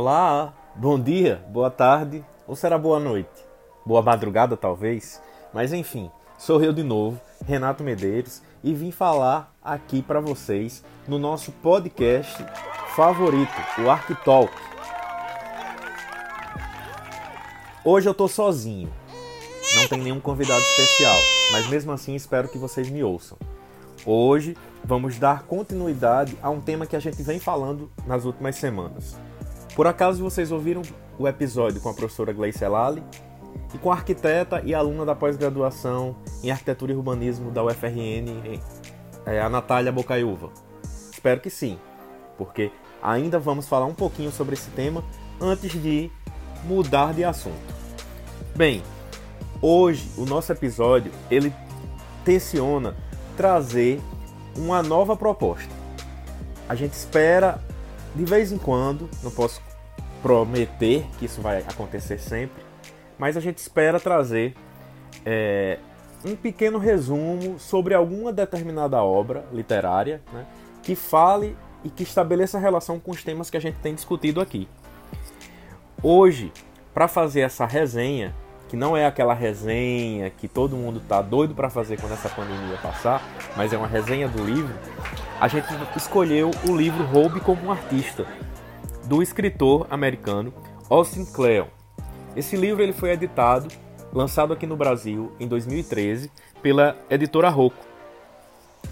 Olá, bom dia, boa tarde ou será boa noite? Boa madrugada, talvez? Mas enfim, sou eu de novo, Renato Medeiros, e vim falar aqui para vocês no nosso podcast favorito, o Arquitalk. Hoje eu tô sozinho, não tem nenhum convidado especial, mas mesmo assim espero que vocês me ouçam. Hoje vamos dar continuidade a um tema que a gente vem falando nas últimas semanas. Por acaso vocês ouviram o episódio com a professora Gleice Elali e com a arquiteta e aluna da pós-graduação em Arquitetura e Urbanismo da UFRN, é, a Natália Bocaiúva? Espero que sim, porque ainda vamos falar um pouquinho sobre esse tema antes de mudar de assunto. Bem, hoje o nosso episódio ele tensiona trazer uma nova proposta. A gente espera de vez em quando, não posso prometer que isso vai acontecer sempre, mas a gente espera trazer é, um pequeno resumo sobre alguma determinada obra literária né, que fale e que estabeleça relação com os temas que a gente tem discutido aqui. Hoje, para fazer essa resenha, que não é aquela resenha que todo mundo tá doido para fazer quando essa pandemia passar, mas é uma resenha do livro, a gente escolheu o livro Roube como um Artista, do escritor americano Austin Kleon. Esse livro ele foi editado, lançado aqui no Brasil em 2013 pela editora Rocco.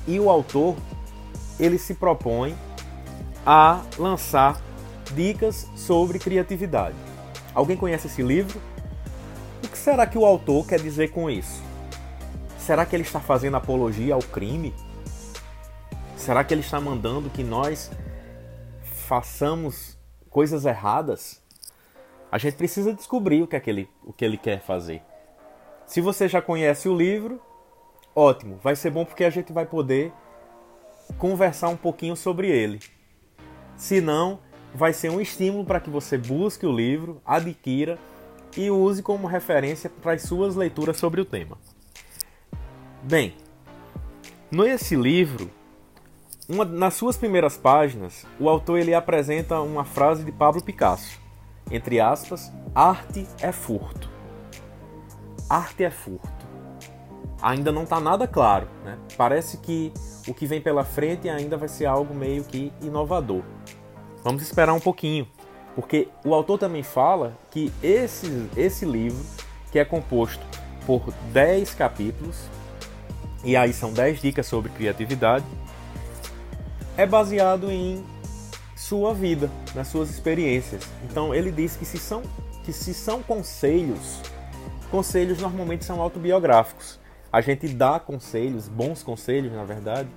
E o autor ele se propõe a lançar dicas sobre criatividade. Alguém conhece esse livro? O que será que o autor quer dizer com isso? Será que ele está fazendo apologia ao crime? Será que ele está mandando que nós façamos coisas erradas? A gente precisa descobrir o que, é que, ele, o que ele quer fazer. Se você já conhece o livro, ótimo, vai ser bom porque a gente vai poder conversar um pouquinho sobre ele. Se não, vai ser um estímulo para que você busque o livro, adquira e use como referência para as suas leituras sobre o tema. Bem, nesse livro, uma, nas suas primeiras páginas, o autor ele apresenta uma frase de Pablo Picasso, entre aspas, arte é furto. Arte é furto. Ainda não está nada claro, né? Parece que o que vem pela frente ainda vai ser algo meio que inovador. Vamos esperar um pouquinho. Porque o autor também fala que esse, esse livro, que é composto por 10 capítulos, e aí são 10 dicas sobre criatividade, é baseado em sua vida, nas suas experiências. Então ele diz que se são, que se são conselhos, conselhos normalmente são autobiográficos. A gente dá conselhos, bons conselhos, na verdade,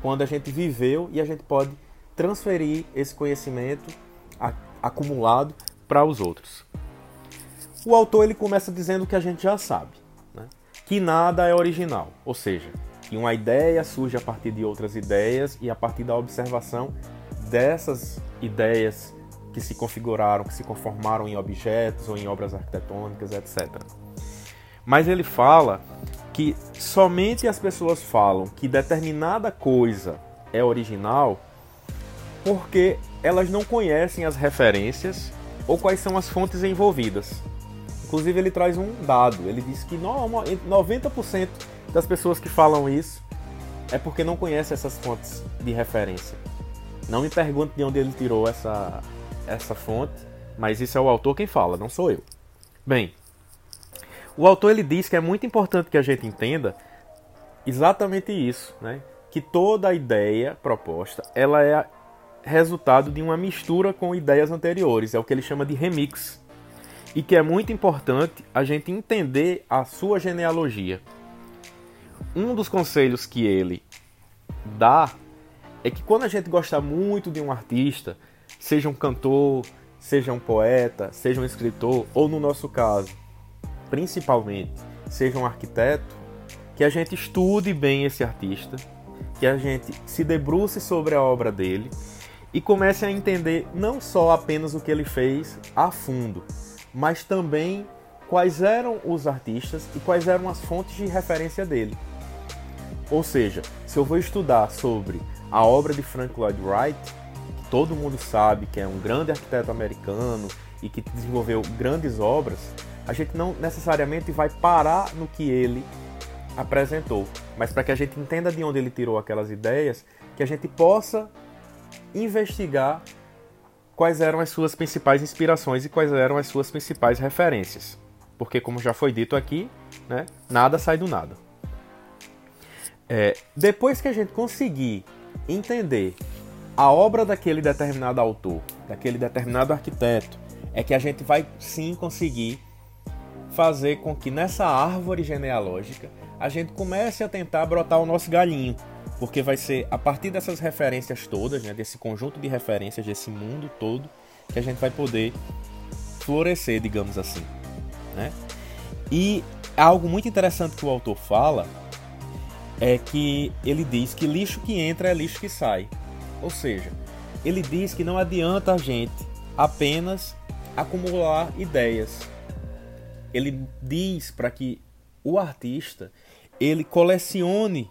quando a gente viveu e a gente pode transferir esse conhecimento acumulado para os outros. O autor ele começa dizendo que a gente já sabe, né? que nada é original, ou seja, que uma ideia surge a partir de outras ideias e a partir da observação dessas ideias que se configuraram, que se conformaram em objetos ou em obras arquitetônicas, etc. Mas ele fala que somente as pessoas falam que determinada coisa é original porque elas não conhecem as referências ou quais são as fontes envolvidas. Inclusive, ele traz um dado: ele diz que 90% das pessoas que falam isso é porque não conhecem essas fontes de referência. Não me pergunte de onde ele tirou essa, essa fonte, mas isso é o autor quem fala, não sou eu. Bem, o autor ele diz que é muito importante que a gente entenda exatamente isso, né? Que toda a ideia proposta, ela é resultado de uma mistura com ideias anteriores, é o que ele chama de remix. E que é muito importante a gente entender a sua genealogia. Um dos conselhos que ele dá é que quando a gente gosta muito de um artista, seja um cantor, seja um poeta, seja um escritor, ou no nosso caso, principalmente, seja um arquiteto, que a gente estude bem esse artista, que a gente se debruce sobre a obra dele e comece a entender não só apenas o que ele fez a fundo, mas também quais eram os artistas e quais eram as fontes de referência dele. Ou seja, se eu vou estudar sobre a obra de Frank Lloyd Wright, que todo mundo sabe que é um grande arquiteto americano e que desenvolveu grandes obras, a gente não necessariamente vai parar no que ele apresentou, mas para que a gente entenda de onde ele tirou aquelas ideias, que a gente possa investigar quais eram as suas principais inspirações e quais eram as suas principais referências. Porque, como já foi dito aqui, né, nada sai do nada. É, depois que a gente conseguir entender a obra daquele determinado autor, daquele determinado arquiteto, é que a gente vai sim conseguir fazer com que nessa árvore genealógica a gente comece a tentar brotar o nosso galinho, porque vai ser a partir dessas referências todas, né, desse conjunto de referências desse mundo todo, que a gente vai poder florescer, digamos assim, né? E algo muito interessante que o autor fala é que ele diz que lixo que entra é lixo que sai. Ou seja, ele diz que não adianta a gente apenas acumular ideias. Ele diz para que o artista ele colecione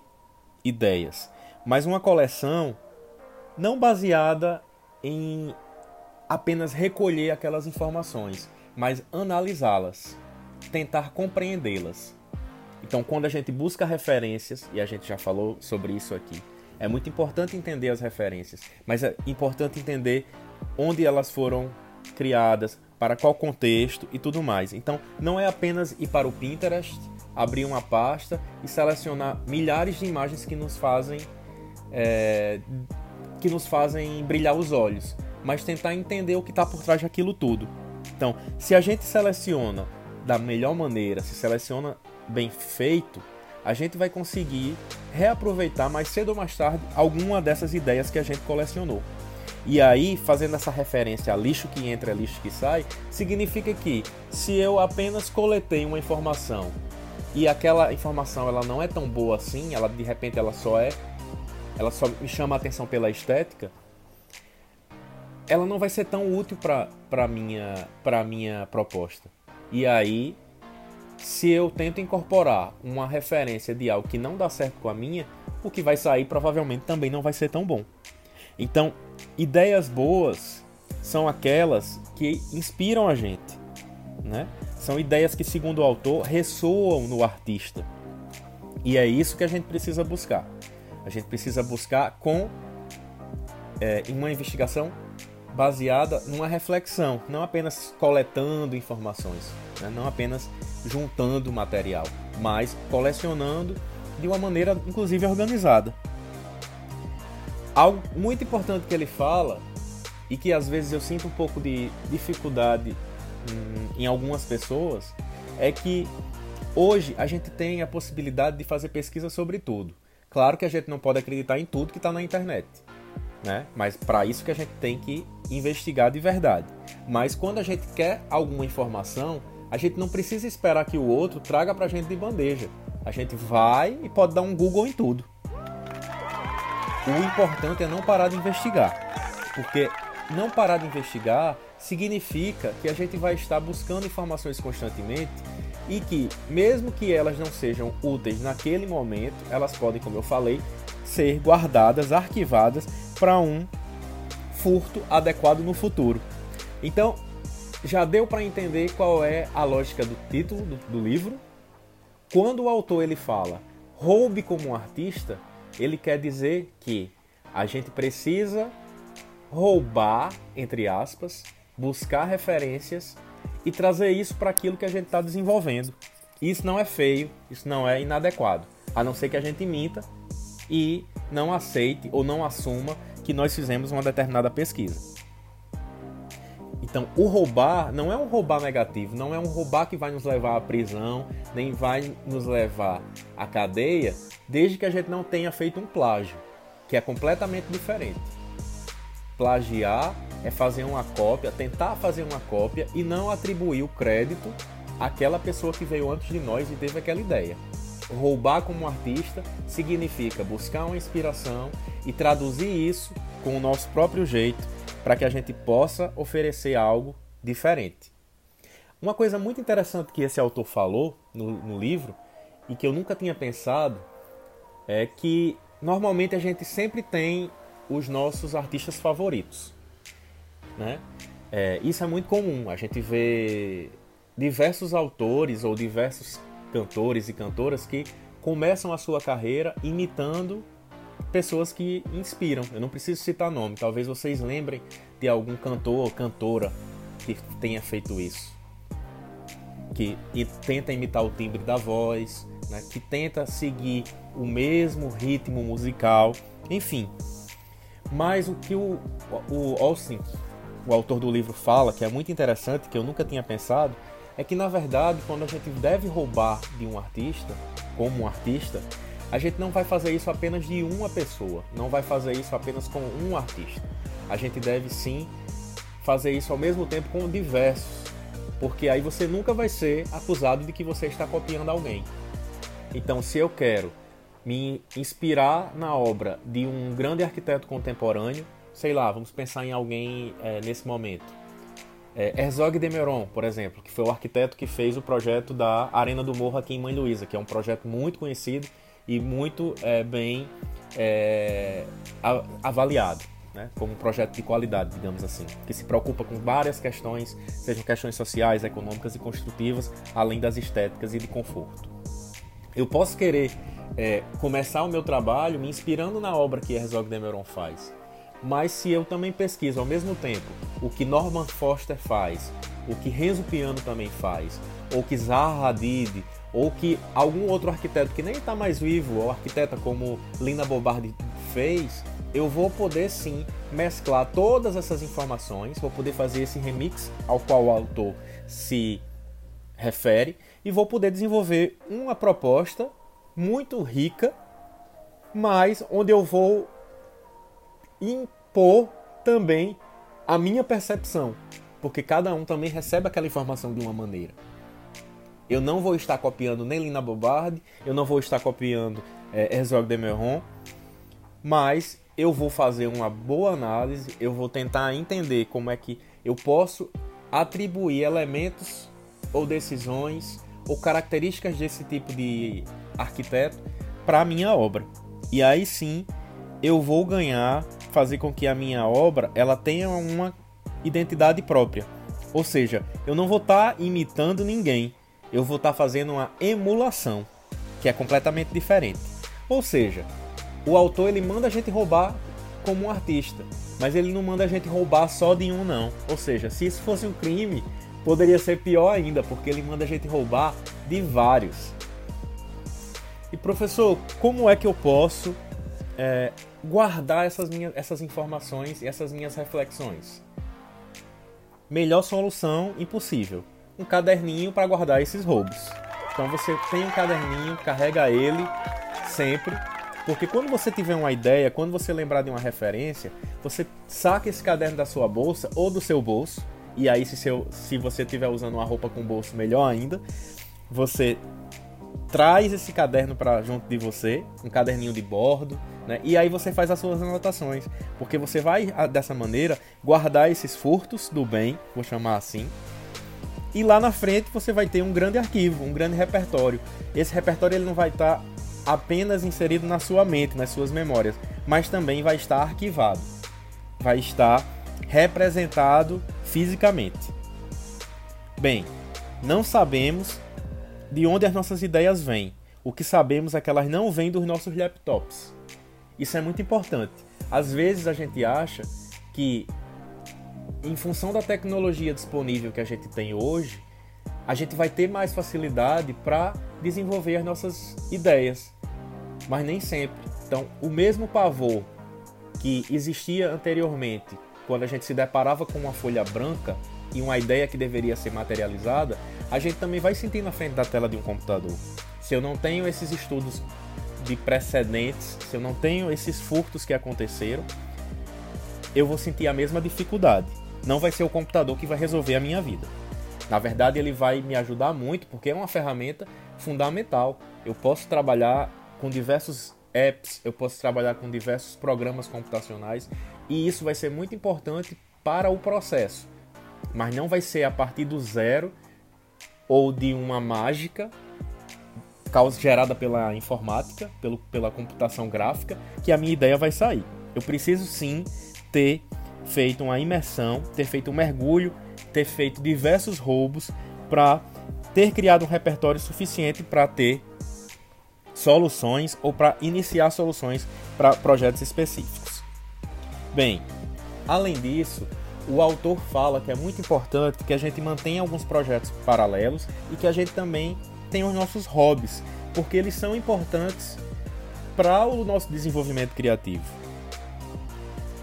ideias, mas uma coleção não baseada em apenas recolher aquelas informações, mas analisá-las, tentar compreendê-las. Então, quando a gente busca referências, e a gente já falou sobre isso aqui, é muito importante entender as referências, mas é importante entender onde elas foram criadas, para qual contexto e tudo mais. Então, não é apenas ir para o Pinterest, abrir uma pasta e selecionar milhares de imagens que nos fazem é, que nos fazem brilhar os olhos, mas tentar entender o que está por trás daquilo tudo. Então, se a gente seleciona da melhor maneira, se seleciona bem feito, a gente vai conseguir reaproveitar mais cedo ou mais tarde alguma dessas ideias que a gente colecionou. E aí, fazendo essa referência a lixo que entra, lixo que sai, significa que se eu apenas coletei uma informação e aquela informação ela não é tão boa assim, ela de repente ela só é, ela só me chama a atenção pela estética, ela não vai ser tão útil para minha para minha proposta. E aí se eu tento incorporar uma referência de algo que não dá certo com a minha, o que vai sair provavelmente também não vai ser tão bom. Então, ideias boas são aquelas que inspiram a gente, né? São ideias que, segundo o autor, ressoam no artista. E é isso que a gente precisa buscar. A gente precisa buscar com é, uma investigação baseada numa reflexão, não apenas coletando informações, né? não apenas juntando material, mas colecionando de uma maneira, inclusive, organizada. Algo muito importante que ele fala e que às vezes eu sinto um pouco de dificuldade em, em algumas pessoas é que hoje a gente tem a possibilidade de fazer pesquisa sobre tudo. Claro que a gente não pode acreditar em tudo que está na internet, né? Mas para isso que a gente tem que investigar de verdade. Mas quando a gente quer alguma informação, a gente não precisa esperar que o outro traga para a gente de bandeja. A gente vai e pode dar um Google em tudo. O importante é não parar de investigar, porque não parar de investigar significa que a gente vai estar buscando informações constantemente e que, mesmo que elas não sejam úteis naquele momento, elas podem, como eu falei, ser guardadas, arquivadas para um furto adequado no futuro. Então, já deu para entender qual é a lógica do título do, do livro. Quando o autor ele fala roube como um artista, ele quer dizer que a gente precisa roubar, entre aspas, buscar referências e trazer isso para aquilo que a gente está desenvolvendo. Isso não é feio, isso não é inadequado, a não ser que a gente minta e não aceite ou não assuma que nós fizemos uma determinada pesquisa. Então, o roubar não é um roubar negativo, não é um roubar que vai nos levar à prisão, nem vai nos levar à cadeia, desde que a gente não tenha feito um plágio, que é completamente diferente. Plagiar é fazer uma cópia, tentar fazer uma cópia e não atribuir o crédito àquela pessoa que veio antes de nós e teve aquela ideia. Roubar como artista significa buscar uma inspiração e traduzir isso com o nosso próprio jeito para que a gente possa oferecer algo diferente. Uma coisa muito interessante que esse autor falou no, no livro e que eu nunca tinha pensado é que normalmente a gente sempre tem os nossos artistas favoritos. né? É, isso é muito comum. A gente vê diversos autores ou diversos cantores e cantoras que começam a sua carreira imitando pessoas que inspiram. Eu não preciso citar nome, talvez vocês lembrem de algum cantor ou cantora que tenha feito isso. Que tenta imitar o timbre da voz, né? que tenta seguir o mesmo ritmo musical, enfim. Mas o que o, o Austin, o autor do livro, fala, que é muito interessante, que eu nunca tinha pensado, é que na verdade, quando a gente deve roubar de um artista, como um artista, a gente não vai fazer isso apenas de uma pessoa, não vai fazer isso apenas com um artista. A gente deve sim fazer isso ao mesmo tempo com diversos, porque aí você nunca vai ser acusado de que você está copiando alguém. Então, se eu quero me inspirar na obra de um grande arquiteto contemporâneo, sei lá, vamos pensar em alguém é, nesse momento. É, Herzog de Meuron, por exemplo, que foi o arquiteto que fez o projeto da Arena do Morro aqui em Mãe Luísa, que é um projeto muito conhecido e muito é, bem é, avaliado. Né, como um projeto de qualidade, digamos assim, que se preocupa com várias questões, sejam questões sociais, econômicas e construtivas, além das estéticas e de conforto. Eu posso querer é, começar o meu trabalho me inspirando na obra que Herzog de Meuron faz, mas se eu também pesquiso ao mesmo tempo o que Norman Foster faz, o que Renzo Piano também faz, ou que Zaha Hadid, ou que algum outro arquiteto que nem está mais vivo, ou arquiteta como Lina Bobardi fez, eu vou poder sim mesclar todas essas informações, vou poder fazer esse remix ao qual o autor se refere e vou poder desenvolver uma proposta muito rica, mas onde eu vou impor também a minha percepção, porque cada um também recebe aquela informação de uma maneira. Eu não vou estar copiando nem Lina Bobardi, eu não vou estar copiando é, Herzog de Meuron, mas eu vou fazer uma boa análise, eu vou tentar entender como é que eu posso atribuir elementos ou decisões ou características desse tipo de arquiteto para a minha obra. E aí sim eu vou ganhar, fazer com que a minha obra ela tenha uma identidade própria. Ou seja, eu não vou estar tá imitando ninguém, eu vou estar tá fazendo uma emulação, que é completamente diferente. Ou seja, o autor ele manda a gente roubar como um artista, mas ele não manda a gente roubar só de um não. Ou seja, se isso fosse um crime, poderia ser pior ainda, porque ele manda a gente roubar de vários. E professor, como é que eu posso é, guardar essas, minhas, essas informações e essas minhas reflexões? Melhor solução impossível um caderninho para guardar esses roubos. Então você tem um caderninho, carrega ele sempre, porque quando você tiver uma ideia, quando você lembrar de uma referência, você saca esse caderno da sua bolsa ou do seu bolso, e aí se, seu, se você estiver usando uma roupa com bolso, melhor ainda, você traz esse caderno para junto de você, um caderninho de bordo, né? E aí você faz as suas anotações, porque você vai dessa maneira guardar esses furtos do bem, vou chamar assim, e lá na frente você vai ter um grande arquivo, um grande repertório. Esse repertório ele não vai estar apenas inserido na sua mente, nas suas memórias, mas também vai estar arquivado. Vai estar representado fisicamente. Bem, não sabemos de onde as nossas ideias vêm. O que sabemos é que elas não vêm dos nossos laptops. Isso é muito importante. Às vezes a gente acha que em função da tecnologia disponível que a gente tem hoje, a gente vai ter mais facilidade para desenvolver as nossas ideias, mas nem sempre. Então, o mesmo pavor que existia anteriormente, quando a gente se deparava com uma folha branca e uma ideia que deveria ser materializada, a gente também vai sentir na frente da tela de um computador. Se eu não tenho esses estudos de precedentes, se eu não tenho esses furtos que aconteceram, eu vou sentir a mesma dificuldade não vai ser o computador que vai resolver a minha vida. Na verdade, ele vai me ajudar muito porque é uma ferramenta fundamental. Eu posso trabalhar com diversos apps, eu posso trabalhar com diversos programas computacionais e isso vai ser muito importante para o processo. Mas não vai ser a partir do zero ou de uma mágica causa gerada pela informática, pelo, pela computação gráfica, que a minha ideia vai sair. Eu preciso sim ter feito uma imersão, ter feito um mergulho, ter feito diversos roubos para ter criado um repertório suficiente para ter soluções ou para iniciar soluções para projetos específicos. Bem, além disso, o autor fala que é muito importante que a gente mantenha alguns projetos paralelos e que a gente também tenha os nossos hobbies, porque eles são importantes para o nosso desenvolvimento criativo.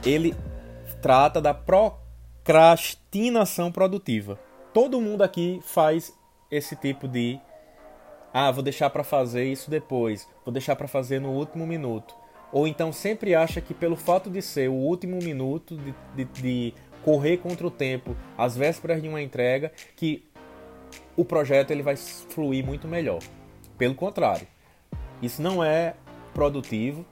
Ele trata da procrastinação produtiva. Todo mundo aqui faz esse tipo de ah, vou deixar para fazer isso depois, vou deixar para fazer no último minuto. Ou então sempre acha que pelo fato de ser o último minuto de, de, de correr contra o tempo, às vésperas de uma entrega, que o projeto ele vai fluir muito melhor. Pelo contrário, isso não é produtivo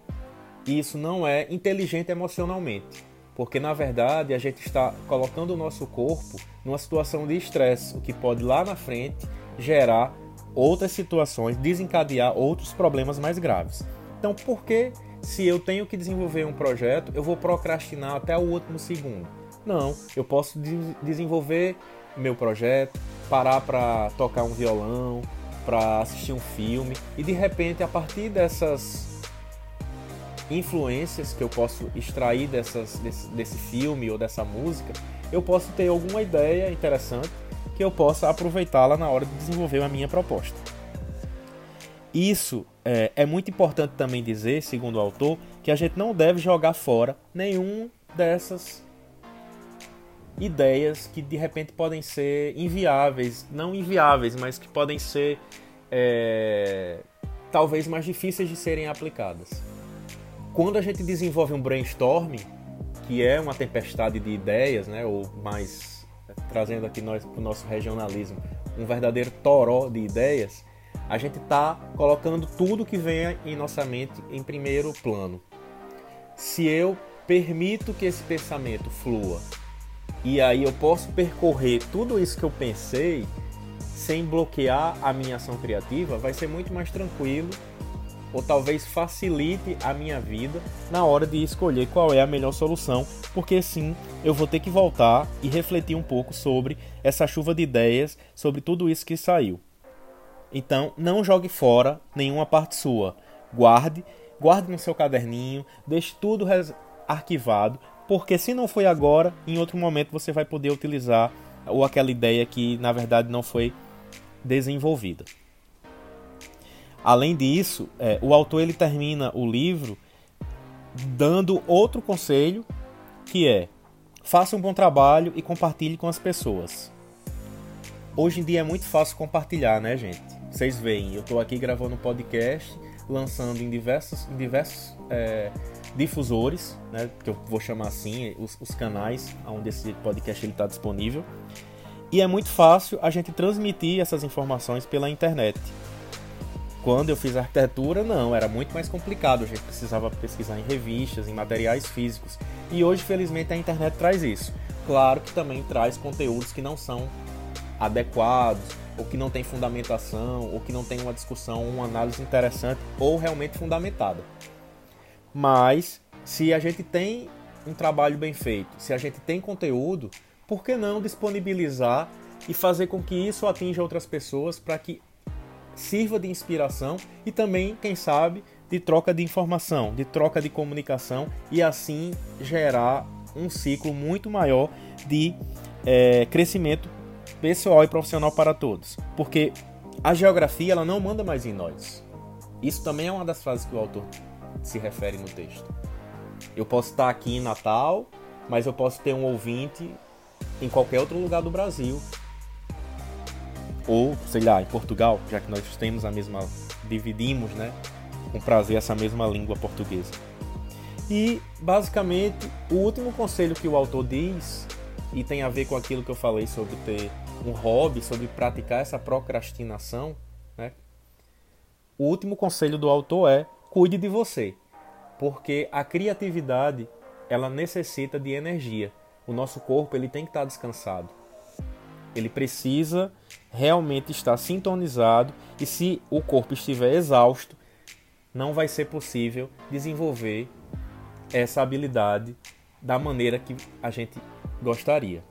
e isso não é inteligente emocionalmente, porque na verdade a gente está colocando o nosso corpo numa situação de estresse, o que pode lá na frente gerar outras situações, desencadear outros problemas mais graves. Então, por que se eu tenho que desenvolver um projeto, eu vou procrastinar até o último segundo? Não, eu posso de desenvolver meu projeto, parar para tocar um violão, para assistir um filme e de repente a partir dessas influências que eu posso extrair dessas, desse, desse filme ou dessa música, eu posso ter alguma ideia interessante que eu possa aproveitá-la na hora de desenvolver a minha proposta. Isso é, é, muito importante também dizer, segundo o autor, que a gente não deve jogar fora nenhum dessas ideias que de repente podem ser inviáveis, não inviáveis, mas que podem ser é, talvez mais difíceis de serem aplicadas. Quando a gente desenvolve um brainstorming, que é uma tempestade de ideias, né, ou mais trazendo aqui nós para o nosso regionalismo, um verdadeiro toró de ideias, a gente está colocando tudo que vem em nossa mente em primeiro plano. Se eu permito que esse pensamento flua e aí eu posso percorrer tudo isso que eu pensei sem bloquear a minha ação criativa, vai ser muito mais tranquilo ou talvez facilite a minha vida na hora de escolher qual é a melhor solução, porque sim, eu vou ter que voltar e refletir um pouco sobre essa chuva de ideias, sobre tudo isso que saiu. Então, não jogue fora nenhuma parte sua. Guarde, guarde no seu caderninho, deixe tudo arquivado, porque se não foi agora, em outro momento você vai poder utilizar ou aquela ideia que na verdade não foi desenvolvida. Além disso, é, o autor ele termina o livro dando outro conselho que é faça um bom trabalho e compartilhe com as pessoas. Hoje em dia é muito fácil compartilhar, né, gente? Vocês veem, eu estou aqui gravando um podcast, lançando em diversos, em diversos é, difusores, né, que eu vou chamar assim, os, os canais onde esse podcast está disponível. E é muito fácil a gente transmitir essas informações pela internet. Quando eu fiz arquitetura, não, era muito mais complicado. A gente precisava pesquisar em revistas, em materiais físicos. E hoje, felizmente, a internet traz isso. Claro que também traz conteúdos que não são adequados, ou que não tem fundamentação, ou que não tem uma discussão, uma análise interessante ou realmente fundamentada. Mas se a gente tem um trabalho bem feito, se a gente tem conteúdo, por que não disponibilizar e fazer com que isso atinja outras pessoas para que sirva de inspiração e também, quem sabe, de troca de informação, de troca de comunicação e assim gerar um ciclo muito maior de é, crescimento pessoal e profissional para todos. Porque a geografia ela não manda mais em nós. Isso também é uma das frases que o autor se refere no texto. Eu posso estar aqui em Natal, mas eu posso ter um ouvinte em qualquer outro lugar do Brasil. Ou, sei lá, em Portugal, já que nós temos a mesma. dividimos, né? Com prazer essa mesma língua portuguesa. E, basicamente, o último conselho que o autor diz, e tem a ver com aquilo que eu falei sobre ter um hobby, sobre praticar essa procrastinação, né? O último conselho do autor é cuide de você, porque a criatividade ela necessita de energia. O nosso corpo ele tem que estar descansado. Ele precisa realmente estar sintonizado e se o corpo estiver exausto, não vai ser possível desenvolver essa habilidade da maneira que a gente gostaria.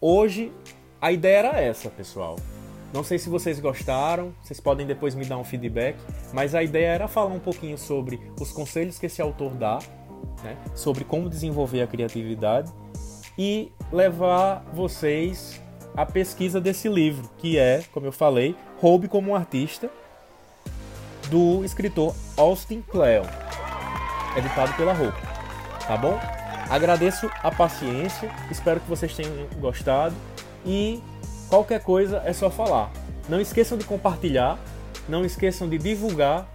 Hoje a ideia era essa, pessoal. Não sei se vocês gostaram, vocês podem depois me dar um feedback, mas a ideia era falar um pouquinho sobre os conselhos que esse autor dá, né, sobre como desenvolver a criatividade e levar vocês à pesquisa desse livro, que é, como eu falei, Roube como um Artista, do escritor Austin Kleon, editado pela Roupa. Tá bom? Agradeço a paciência, espero que vocês tenham gostado e qualquer coisa é só falar. Não esqueçam de compartilhar, não esqueçam de divulgar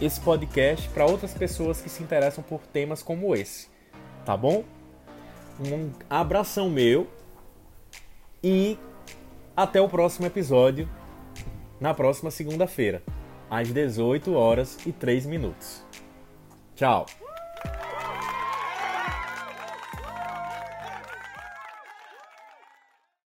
esse podcast para outras pessoas que se interessam por temas como esse. Tá bom? Um abração meu e até o próximo episódio na próxima segunda-feira, às 18 horas e 3 minutos. Tchau!